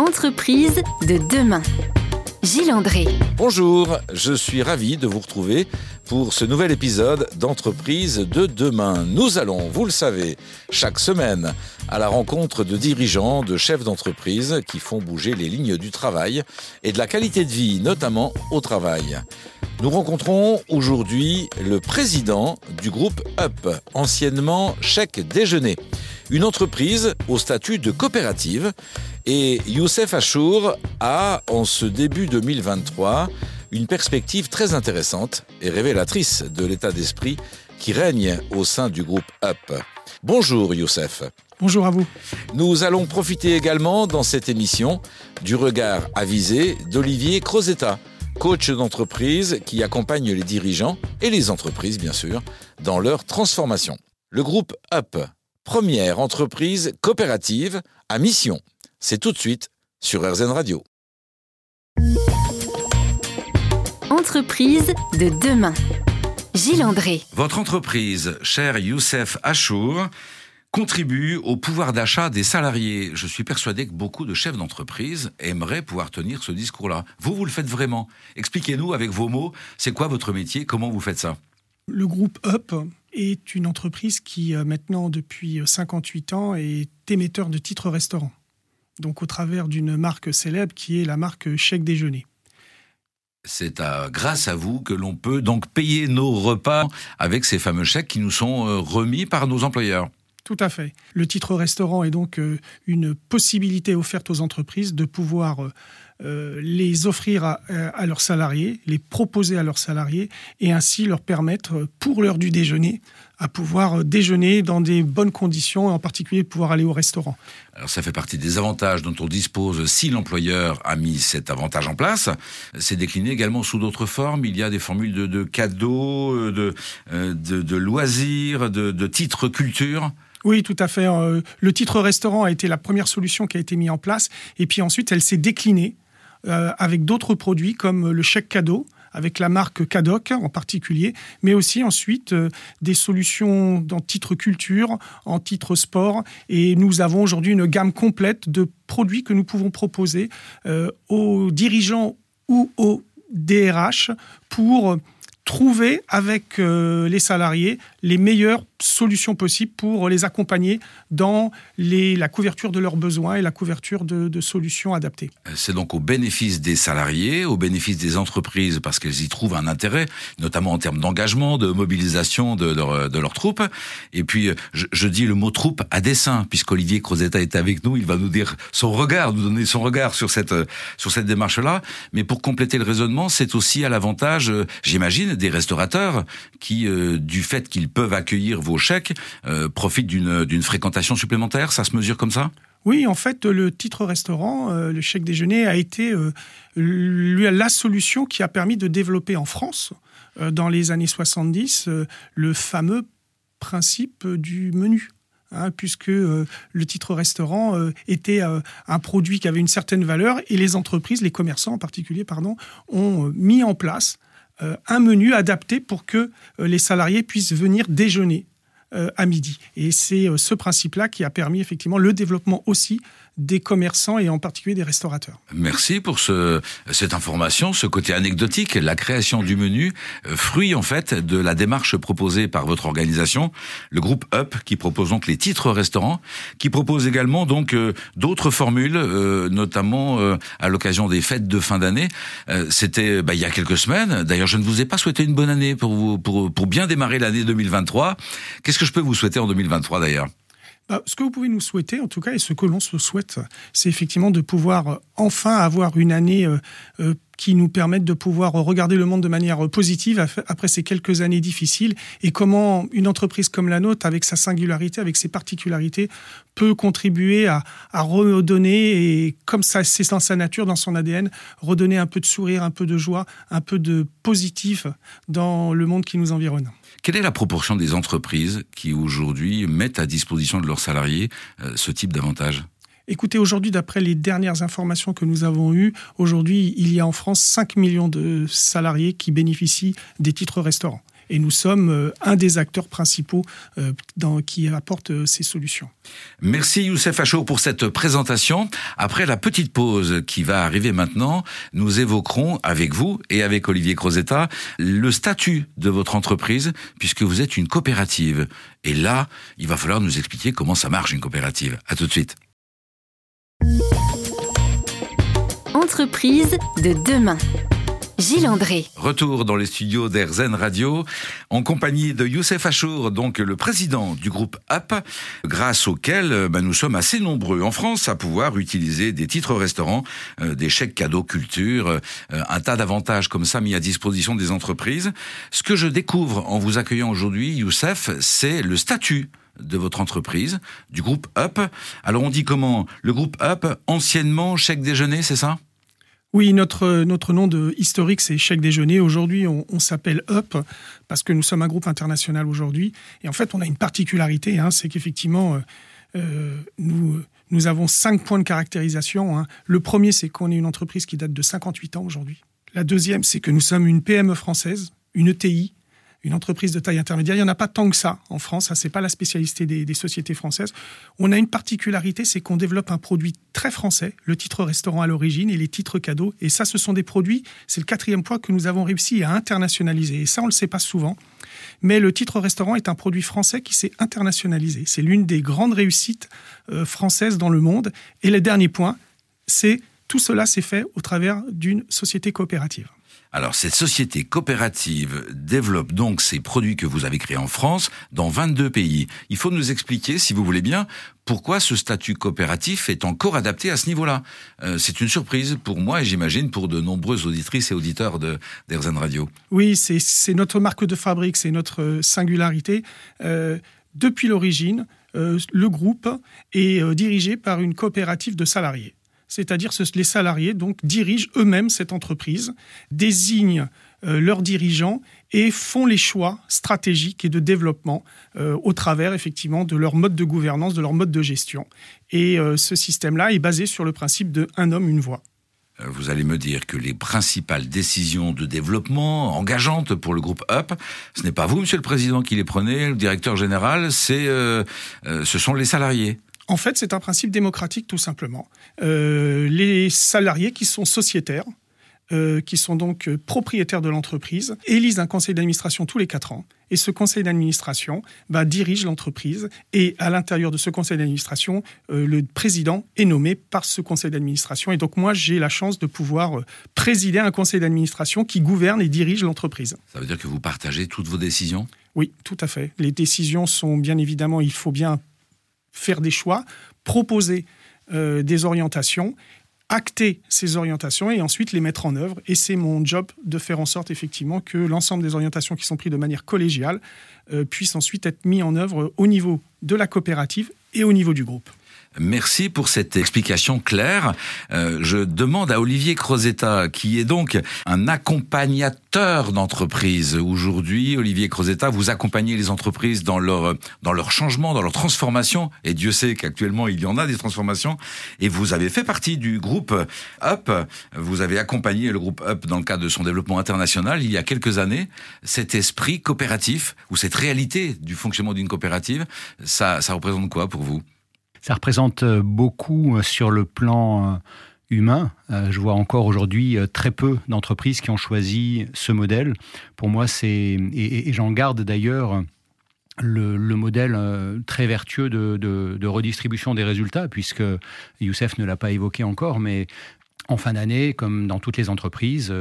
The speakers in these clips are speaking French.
Entreprise de demain. Gilles André. Bonjour, je suis ravi de vous retrouver pour ce nouvel épisode d'Entreprise de demain. Nous allons, vous le savez, chaque semaine à la rencontre de dirigeants, de chefs d'entreprise qui font bouger les lignes du travail et de la qualité de vie, notamment au travail. Nous rencontrons aujourd'hui le président du groupe UP, anciennement Chèque Déjeuner, une entreprise au statut de coopérative et Youssef Achour a, en ce début 2023, une perspective très intéressante et révélatrice de l'état d'esprit qui règne au sein du groupe UP. Bonjour Youssef. Bonjour à vous. Nous allons profiter également dans cette émission du regard avisé d'Olivier Crozetta, coach d'entreprise qui accompagne les dirigeants et les entreprises bien sûr dans leur transformation. Le groupe UP, première entreprise coopérative à mission c'est tout de suite sur RZN Radio. Entreprise de demain. Gilles André. Votre entreprise, cher Youssef Achour, contribue au pouvoir d'achat des salariés. Je suis persuadé que beaucoup de chefs d'entreprise aimeraient pouvoir tenir ce discours-là. Vous, vous le faites vraiment. Expliquez-nous avec vos mots, c'est quoi votre métier, comment vous faites ça? Le groupe UP est une entreprise qui, euh, maintenant, depuis 58 ans, est émetteur de titres restaurants donc au travers d'une marque célèbre qui est la marque Chèque Déjeuner. C'est grâce à vous que l'on peut donc payer nos repas avec ces fameux chèques qui nous sont euh, remis par nos employeurs. Tout à fait. Le titre restaurant est donc euh, une possibilité offerte aux entreprises de pouvoir euh, les offrir à, leurs salariés, les proposer à leurs salariés et ainsi leur permettre, pour l'heure du déjeuner, à pouvoir déjeuner dans des bonnes conditions, en particulier pouvoir aller au restaurant. Alors ça fait partie des avantages dont on dispose si l'employeur a mis cet avantage en place. C'est décliné également sous d'autres formes. Il y a des formules de, cadeaux, euh, euh, de, de, loisirs, de, de titres culture. Oui, tout à fait. Euh, le titre restaurant a été la première solution qui a été mise en place. Et puis ensuite, elle s'est déclinée avec d'autres produits comme le chèque cadeau, avec la marque Cadoc en particulier, mais aussi ensuite euh, des solutions dans titre culture, en titre sport. Et nous avons aujourd'hui une gamme complète de produits que nous pouvons proposer euh, aux dirigeants ou aux DRH pour trouver avec euh, les salariés les meilleures solutions possibles pour les accompagner dans la couverture de leurs besoins et la couverture de, solutions adaptées. C'est donc au bénéfice des salariés, au bénéfice des entreprises parce qu'elles y trouvent un intérêt, notamment en termes d'engagement, de mobilisation de, de, leurs troupes. Et puis, je, dis le mot troupe à dessein, puisqu'Olivier Crozetta est avec nous, il va nous dire son regard, nous donner son regard sur cette, sur cette démarche-là. Mais pour compléter le raisonnement, c'est aussi à l'avantage, j'imagine, des restaurateurs qui, euh, du fait qu'ils peuvent accueillir vos chèques, euh, profitent d'une fréquentation supplémentaire. Ça se mesure comme ça? Oui, en fait, le titre restaurant, euh, le chèque déjeuner, a été la solution qui a permis de développer en France, dans les années 70, le fameux principe du menu. Hein, puisque le titre restaurant était un produit qui avait une certaine valeur et les entreprises, les commerçants en particulier, pardon, ont mis en place euh, un menu adapté pour que euh, les salariés puissent venir déjeuner. euh, à midi. Et c'est ce principe-là qui a permis effectivement le développement aussi des commerçants et en particulier des restaurateurs. Merci pour ce, cette information, ce côté anecdotique, la création du menu, euh, fruit en fait de la démarche proposée par votre organisation, le groupe UP, qui propose donc les titres restaurants, qui propose également donc euh, d'autres formules, euh, notamment à l'occasion des fêtes de fin d'année. C'était bah, il y a quelques semaines. D'ailleurs, je ne vous ai pas souhaité une bonne année pour bien démarrer l'année 2023. Qu'est-ce que je peux vous souhaiter en 2023 d'ailleurs bah, ce que vous pouvez nous souhaiter, en tout cas, et ce que l'on se souhaite, c'est effectivement de pouvoir euh, enfin avoir une année euh, euh, qui nous permette de pouvoir regarder le monde de manière positive après ces quelques années difficiles et comment une entreprise comme la nôtre, avec sa singularité, avec ses particularités, peut contribuer à, redonner, et comme ça c'est dans sa nature, dans son ADN, redonner un peu de sourire, un peu de joie, un peu de positif dans le monde qui nous environne. Quelle est la proportion des entreprises qui aujourd'hui mettent à disposition de leurs salariés euh, ce type d'avantage? Écoutez, aujourd'hui, d'après les dernières informations que nous avons eues, aujourd'hui, il y a en France 5 millions de salariés qui bénéficient des titres restaurants. et nous sommes un des acteurs principaux dans, qui apporte ces solutions. Merci Youssef Achour pour cette présentation. Après la petite pause qui va arriver maintenant, nous évoquerons avec vous et avec Olivier Crozetta le statut de votre entreprise puisque vous êtes une coopérative. Et là, il va falloir nous expliquer comment ça marche une coopérative. À tout de suite. Entreprise de demain. Gilles André. Retour dans les studios d'Airzen Radio, en compagnie de Youssef Achour, donc le président du groupe Up, grâce auquel euh, bah, nous sommes assez nombreux en France à pouvoir utiliser des titres restaurants, euh, des chèques cadeaux culture, euh, un tas d'avantages comme ça mis à disposition des entreprises. Ce que je découvre en vous accueillant aujourd'hui, Youssef, c'est le statut de votre entreprise, du groupe Up. Alors on dit comment? Le groupe Up, anciennement chèque déjeuner, c'est ça? Oui, notre, notre nom de historique, c'est Chèque Déjeuner. Aujourd'hui, on, s'appelle Up parce que nous sommes un groupe international aujourd'hui. Et en fait, on a une particularité, hein, c'est qu'effectivement, euh, euh, nous, nous avons cinq points de caractérisation. Hein. Le premier, c'est qu'on est une entreprise qui date de 58 ans aujourd'hui. La deuxième, c'est que nous sommes une PME française, une ETI, une entreprise de taille intermédiaire. Il n'y en a pas tant que ça en France. Ce n'est pas la spécialité des, sociétés françaises. On a une particularité, c'est qu'on développe un produit très français, le titre restaurant à l'origine et les titres cadeaux. Et ça, ce sont des produits, c'est le quatrième point que nous avons réussi à internationaliser. Et ça, on le sait pas souvent. Mais le titre restaurant est un produit français qui s'est internationalisé. C'est l'une des grandes réussites euh, françaises dans le monde. Et le dernier point, c'est tout cela s'est fait au travers d'une société coopérative. Alors cette société coopérative développe donc ces produits que vous avez créés en France dans 22 pays. Il faut nous expliquer, si vous voulez bien, pourquoi ce statut coopératif est encore adapté à ce niveau-là. Euh, c'est une surprise pour moi et j'imagine pour de nombreuses auditrices et auditeurs de Radio. Oui, c'est notre marque de fabrique, c'est notre singularité. Euh, depuis l'origine, euh, le groupe est dirigé par une coopérative de salariés c'est-à-dire que les salariés dirigent eux-mêmes cette entreprise, désignent euh, leurs dirigeants et font les choix stratégiques et de développement euh, au travers effectivement de leur mode de gouvernance, de leur mode de gestion. Et euh, ce système-là est basé sur le principe de un homme, une voix. Vous allez me dire que les principales décisions de développement engageantes pour le groupe UP, ce n'est pas vous, Monsieur le Président, qui les prenez, le directeur général, ce sont les salariés. En fait, c'est un principe démocratique tout simplement. Euh, les salariés qui sont sociétaires, euh, qui sont donc euh, propriétaires de l'entreprise, élisent un conseil d'administration tous les quatre ans. Et ce conseil d'administration bah, dirige l'entreprise. Et à l'intérieur de ce conseil d'administration, le président est nommé par ce conseil d'administration. Et donc moi, j'ai la chance de pouvoir présider un conseil d'administration qui gouverne et dirige l'entreprise. Ça veut dire que vous partagez toutes vos décisions? Oui, tout à fait. Les décisions sont bien évidemment, il faut bien faire des choix, proposer euh, des orientations, acter ces orientations et ensuite les mettre en œuvre. Et c'est mon job de faire en sorte effectivement que l'ensemble des orientations qui sont prises de manière collégiale euh, puissent ensuite être mis en œuvre au niveau de la coopérative et au niveau du groupe. Merci pour cette explication claire. Euh, je demande à Olivier Crozetta, qui est donc un accompagnateur d'entreprise. Aujourd'hui, Olivier Crozetta, vous accompagnez les entreprises dans leur, dans leur changement, dans leur transformation. Et Dieu sait qu'actuellement, il y en a des transformations. Et vous avez fait partie du groupe UP. Vous avez accompagné le groupe UP dans le cadre de son développement international il y a quelques années. Cet esprit coopératif ou cette réalité du fonctionnement d'une coopérative, ça, ça représente quoi pour vous? Ça représente euh, beaucoup euh, sur le plan euh, humain. Je vois encore aujourd'hui très peu d'entreprises qui ont choisi ce modèle. Pour moi, c'est et, j'en garde d'ailleurs le, modèle très vertueux de, redistribution des résultats, puisque Youssef ne l'a pas évoqué encore, mais en fin d'année, comme dans toutes les entreprises,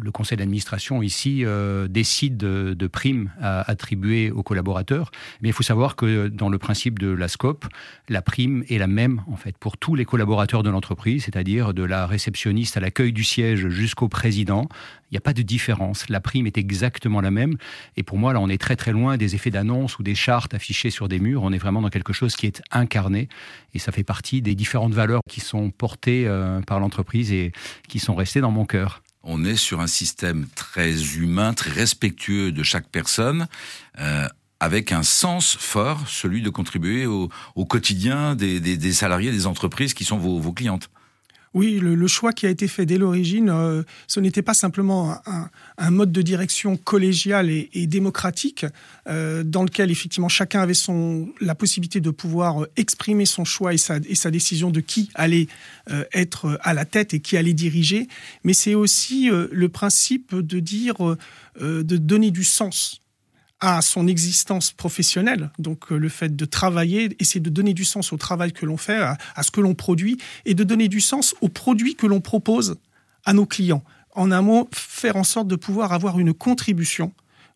le conseil d'administration ici euh, décide de, primes à attribuer aux collaborateurs, mais il faut savoir que dans le principe de la SCOP, la prime est la même en fait pour tous les collaborateurs de l'entreprise, c'est-à-dire de la réceptionniste à l'accueil du siège jusqu'au président. Il n'y a pas de différence. La prime est exactement la même. Et pour moi, là, on est très très loin des effets d'annonce ou des chartes affichées sur des murs. On est vraiment dans quelque chose qui est incarné. Et ça fait partie des différentes valeurs qui sont portées euh, par l'entreprise et qui sont restées dans mon cœur on est sur un système très humain, très respectueux de chaque personne, euh, avec un sens fort, celui de contribuer au, quotidien des, salariés des entreprises qui sont vos, clientes. Oui, le, choix qui a été fait dès l'origine, euh, ce n'était pas simplement un, mode de direction collégial et, démocratique, euh, dans lequel effectivement chacun avait la possibilité de pouvoir exprimer son choix et sa, décision de qui allait euh, être à la tête et qui allait diriger, mais c'est aussi le principe de dire, de donner du sens à son existence professionnelle, donc euh, le fait de travailler, essayer de donner du sens au travail que l'on fait, à, ce que l'on produit, et de donner du sens aux produits que l'on propose à nos clients. En un mot, faire en sorte de pouvoir avoir une contribution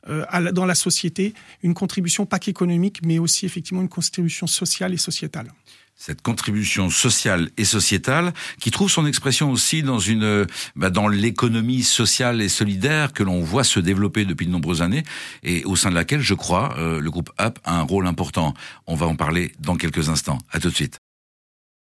euh, dans la société, une contribution pas qu'économique, mais aussi effectivement une contribution sociale et sociétale cette contribution sociale et sociétale qui trouve son expression aussi dans une bah, dans l'économie sociale et solidaire que l'on voit se développer depuis de nombreuses années et au sein de laquelle je crois euh, le groupe UP a un rôle important. On va en parler dans quelques instants. À tout de suite.